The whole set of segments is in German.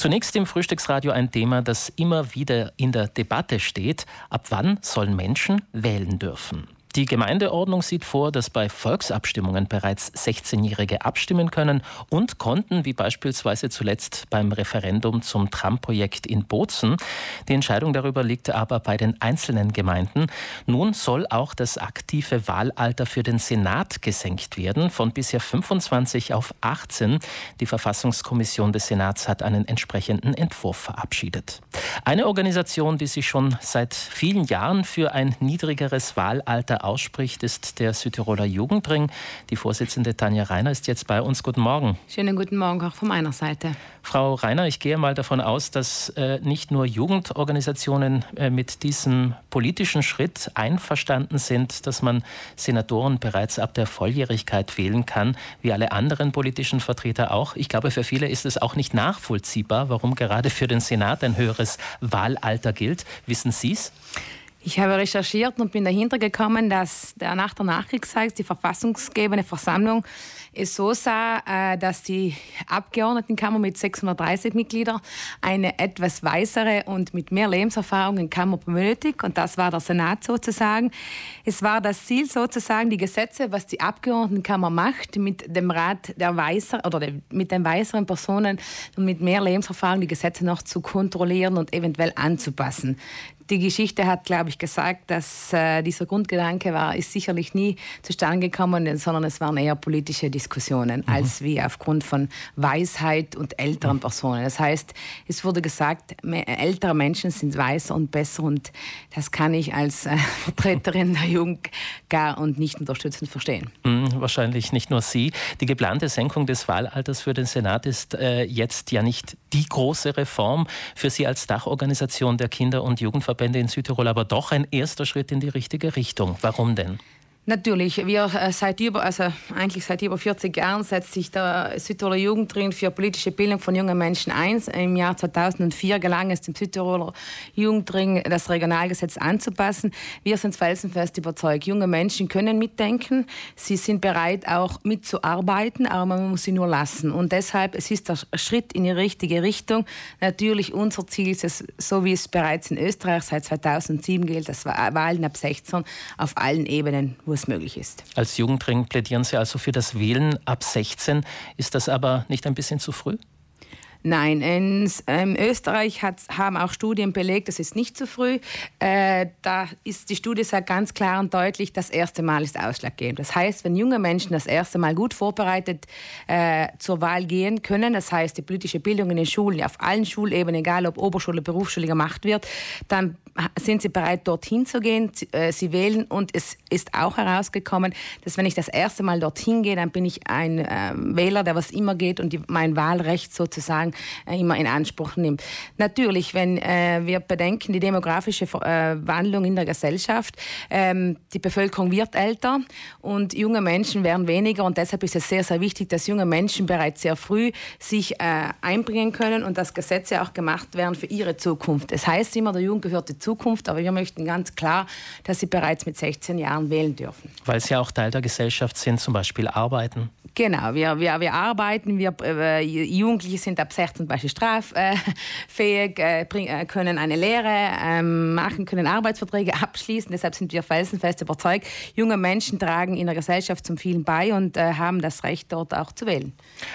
Zunächst im Frühstücksradio ein Thema, das immer wieder in der Debatte steht. Ab wann sollen Menschen wählen dürfen? Die Gemeindeordnung sieht vor, dass bei Volksabstimmungen bereits 16-Jährige abstimmen können und konnten, wie beispielsweise zuletzt beim Referendum zum Tramprojekt in Bozen. Die Entscheidung darüber liegt aber bei den einzelnen Gemeinden. Nun soll auch das aktive Wahlalter für den Senat gesenkt werden, von bisher 25 auf 18. Die Verfassungskommission des Senats hat einen entsprechenden Entwurf verabschiedet. Eine Organisation, die sich schon seit vielen Jahren für ein niedrigeres Wahlalter ausspricht, ist der Südtiroler Jugendring. Die Vorsitzende Tanja Reiner ist jetzt bei uns. Guten Morgen. Schönen guten Morgen auch von meiner Seite. Frau Reiner, ich gehe mal davon aus, dass äh, nicht nur Jugendorganisationen äh, mit diesem politischen Schritt einverstanden sind, dass man Senatoren bereits ab der Volljährigkeit wählen kann, wie alle anderen politischen Vertreter auch. Ich glaube, für viele ist es auch nicht nachvollziehbar, warum gerade für den Senat ein höheres Wahlalter gilt. Wissen Sie es? Ich habe recherchiert und bin dahinter gekommen, dass der nach der Nachkriegszeit die verfassungsgebende Versammlung es so sah, äh, dass die Abgeordnetenkammer mit 630 Mitgliedern eine etwas weisere und mit mehr Lebenserfahrung in Kammer benötigt. Und das war der Senat sozusagen. Es war das Ziel sozusagen, die Gesetze, was die Abgeordnetenkammer macht, mit dem Rat der Weiser oder mit den weiseren Personen und mit mehr Lebenserfahrung die Gesetze noch zu kontrollieren und eventuell anzupassen die Geschichte hat, glaube ich, gesagt, dass äh, dieser Grundgedanke war, ist sicherlich nie zustande gekommen, sondern es waren eher politische Diskussionen, mhm. als wie aufgrund von Weisheit und älteren mhm. Personen. Das heißt, es wurde gesagt, ältere Menschen sind weiser und besser und das kann ich als äh, Vertreterin der Jugend gar und nicht unterstützend verstehen. Mhm, wahrscheinlich nicht nur Sie. Die geplante Senkung des Wahlalters für den Senat ist äh, jetzt ja nicht die große Reform für Sie als Dachorganisation der Kinder- und Jugendverbände Verbände in Südtirol aber doch ein erster Schritt in die richtige Richtung. Warum denn? Natürlich, wir äh, seit über, also eigentlich seit über 40 Jahren setzt sich der Südtiroler Jugendring für politische Bildung von jungen Menschen ein. Im Jahr 2004 gelang es dem Südtiroler Jugendring, das Regionalgesetz anzupassen. Wir sind felsenfest überzeugt, junge Menschen können mitdenken, sie sind bereit auch mitzuarbeiten, aber man muss sie nur lassen. Und deshalb, es ist der Schritt in die richtige Richtung. Natürlich unser Ziel ist es, so wie es bereits in Österreich seit 2007 gilt, dass Wahlen ab 16 auf allen Ebenen, wo es möglich ist. Als Jugendring plädieren Sie also für das Wählen ab 16. Ist das aber nicht ein bisschen zu früh? Nein, in ähm, Österreich hat, haben auch Studien belegt, das ist nicht zu früh. Äh, da ist die Studie sagt ganz klar und deutlich, das erste Mal ist ausschlaggebend. Das heißt, wenn junge Menschen das erste Mal gut vorbereitet äh, zur Wahl gehen können, das heißt, die politische Bildung in den Schulen, auf allen Schulebenen, egal ob Oberschule, Berufsschule gemacht wird, dann sind sie bereit, dorthin zu gehen. Äh, sie wählen und es ist auch herausgekommen, dass wenn ich das erste Mal dorthin gehe, dann bin ich ein äh, Wähler, der was immer geht und die, mein Wahlrecht sozusagen äh, immer in Anspruch nimmt. Natürlich, wenn äh, wir bedenken die demografische äh, Wandlung in der Gesellschaft, ähm, die Bevölkerung wird älter und junge Menschen werden weniger und deshalb ist es sehr, sehr wichtig, dass junge Menschen bereits sehr früh sich einbringen können und dass Gesetze auch gemacht werden für ihre Zukunft. Es heißt immer, der Jugend gehört die Zukunft, aber wir möchten ganz klar, dass sie bereits mit 16 Jahren wählen dürfen. Weil sie auch Teil der Gesellschaft sind, zum Beispiel arbeiten. Genau, wir, wir, wir arbeiten, wir, äh, Jugendliche sind ab 16 Beispiel straffähig, äh, äh, können eine Lehre äh, machen, können Arbeitsverträge abschließen. Deshalb sind wir felsenfest überzeugt, junge Menschen tragen in der Gesellschaft zum vielen bei und äh, haben das Recht, dort auch zu wählen.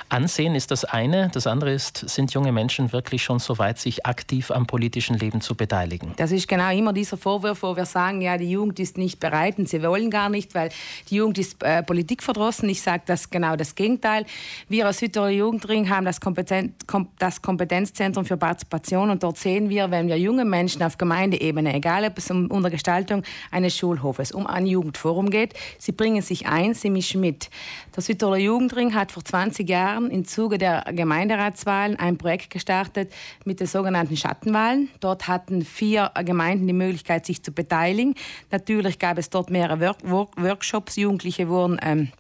Ansehen ist das eine. Das andere ist, sind junge Menschen wirklich schon so weit, sich aktiv am politischen Leben zu beteiligen? Das ist genau immer dieser Vorwurf, wo wir sagen, ja, die Jugend ist nicht bereit und sie wollen gar nicht, weil die Jugend ist äh, politikverdrossen. Ich sage das genau das Gegenteil. Wir als Südtiroler Jugendring haben das, Kompetent, kom das Kompetenzzentrum für Partizipation und dort sehen wir, wenn wir junge Menschen auf Gemeindeebene, egal ob es um unter Gestaltung eines Schulhofes, um ein Jugendforum geht, sie bringen sich ein, sie mischen mit. Der Südtiroler Jugendring hat vor 20 Jahren im Zuge der Gemeinderatswahlen ein Projekt gestartet mit den sogenannten Schattenwahlen. Dort hatten vier Gemeinden die Möglichkeit, sich zu beteiligen. Natürlich gab es dort mehrere Work Workshops, Jugendliche wurden ähm,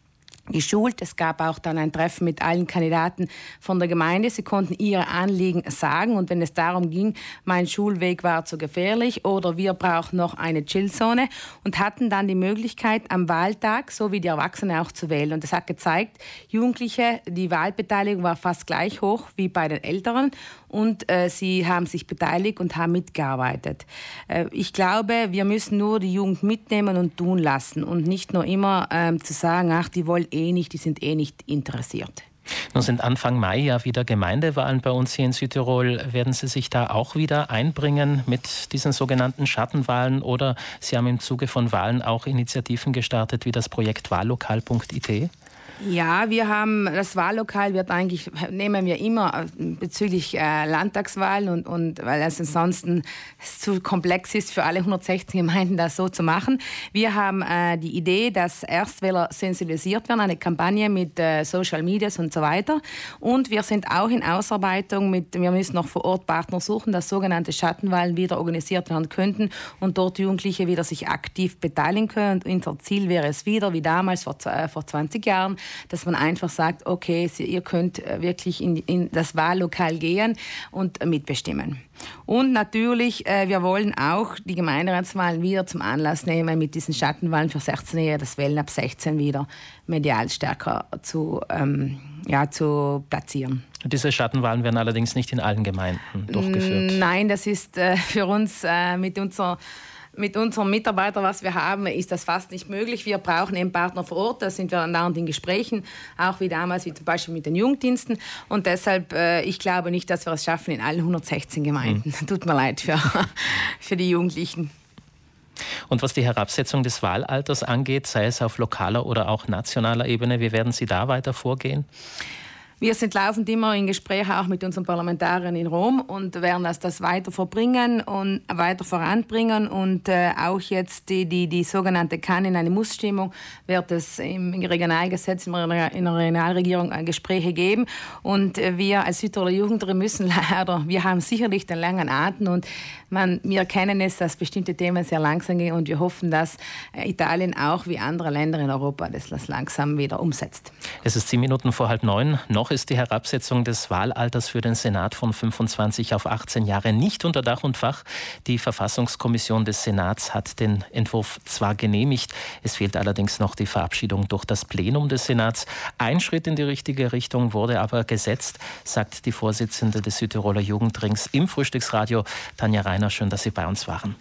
geschult. Es gab auch dann ein Treffen mit allen Kandidaten von der Gemeinde. Sie konnten ihre Anliegen sagen und wenn es darum ging, mein Schulweg war zu gefährlich oder wir brauchen noch eine Chillzone und hatten dann die Möglichkeit am Wahltag, so wie die Erwachsenen auch zu wählen. Und das hat gezeigt, Jugendliche, die Wahlbeteiligung war fast gleich hoch wie bei den Älteren und äh, sie haben sich beteiligt und haben mitgearbeitet. Äh, ich glaube, wir müssen nur die Jugend mitnehmen und tun lassen und nicht nur immer äh, zu sagen, ach, die wollen eh nicht, die sind eh nicht interessiert. Nun sind Anfang Mai ja wieder Gemeindewahlen bei uns hier in Südtirol. Werden Sie sich da auch wieder einbringen mit diesen sogenannten Schattenwahlen oder Sie haben im Zuge von Wahlen auch Initiativen gestartet wie das Projekt Wahllokal.it? Ja, wir haben, das Wahllokal wird eigentlich, nehmen wir immer äh, bezüglich äh, Landtagswahlen und, und weil es ansonsten zu komplex ist für alle 116 Gemeinden, das so zu machen. Wir haben äh, die Idee, dass Erstwähler sensibilisiert werden, eine Kampagne mit äh, Social Medias und so weiter. Und wir sind auch in Ausarbeitung mit, wir müssen noch vor Ort Partner suchen, dass sogenannte Schattenwahlen wieder organisiert werden könnten und dort Jugendliche wieder sich aktiv beteiligen können. Und unser Ziel wäre es wieder, wie damals vor, äh, vor 20 Jahren, dass man einfach sagt, okay, ihr könnt äh, wirklich in, in das Wahllokal gehen und mitbestimmen. Und natürlich, äh, wir wollen auch die Gemeinderatswahlen wieder zum Anlass nehmen, mit diesen Schattenwahlen für 16-Jährige, das Wählen ab 16 wieder medial stärker zu, ähm, ja, zu platzieren. Diese Schattenwahlen werden allerdings nicht in allen Gemeinden durchgeführt. Nein, das ist äh, für uns äh, mit unserer mit unseren Mitarbeitern, was wir haben, ist das fast nicht möglich. Wir brauchen eben Partner vor Ort, da sind wir andauernd in Gesprächen, auch wie damals, wie zum Beispiel mit den Jugenddiensten. Und deshalb, äh, ich glaube nicht, dass wir es schaffen in allen 116 Gemeinden. Mhm. Tut mir leid für, für die Jugendlichen. Und was die Herabsetzung des Wahlalters angeht, sei es auf lokaler oder auch nationaler Ebene, wie werden Sie da weiter vorgehen? Wir sind laufend immer in Gesprächen auch mit unseren Parlamentariern in Rom und werden das, das weiter verbringen und weiter voranbringen. Und äh, auch jetzt die, die, die sogenannte Kann in eine Muss-Stimmung wird es im Regionalgesetz, in der Regionalregierung äh, Gespräche geben. Und äh, wir als Südtiroler Jugendliche müssen leider, wir haben sicherlich den langen Atem und man, wir kennen es, dass bestimmte Themen sehr langsam gehen und wir hoffen, dass äh, Italien auch wie andere Länder in Europa das langsam wieder umsetzt. Es ist zehn Minuten vor halb neun. Noch ist die Herabsetzung des Wahlalters für den Senat von 25 auf 18 Jahre nicht unter Dach und Fach. Die Verfassungskommission des Senats hat den Entwurf zwar genehmigt, es fehlt allerdings noch die Verabschiedung durch das Plenum des Senats. Ein Schritt in die richtige Richtung wurde aber gesetzt, sagt die Vorsitzende des Südtiroler Jugendrings im Frühstücksradio, Tanja Reiner. Schön, dass Sie bei uns waren.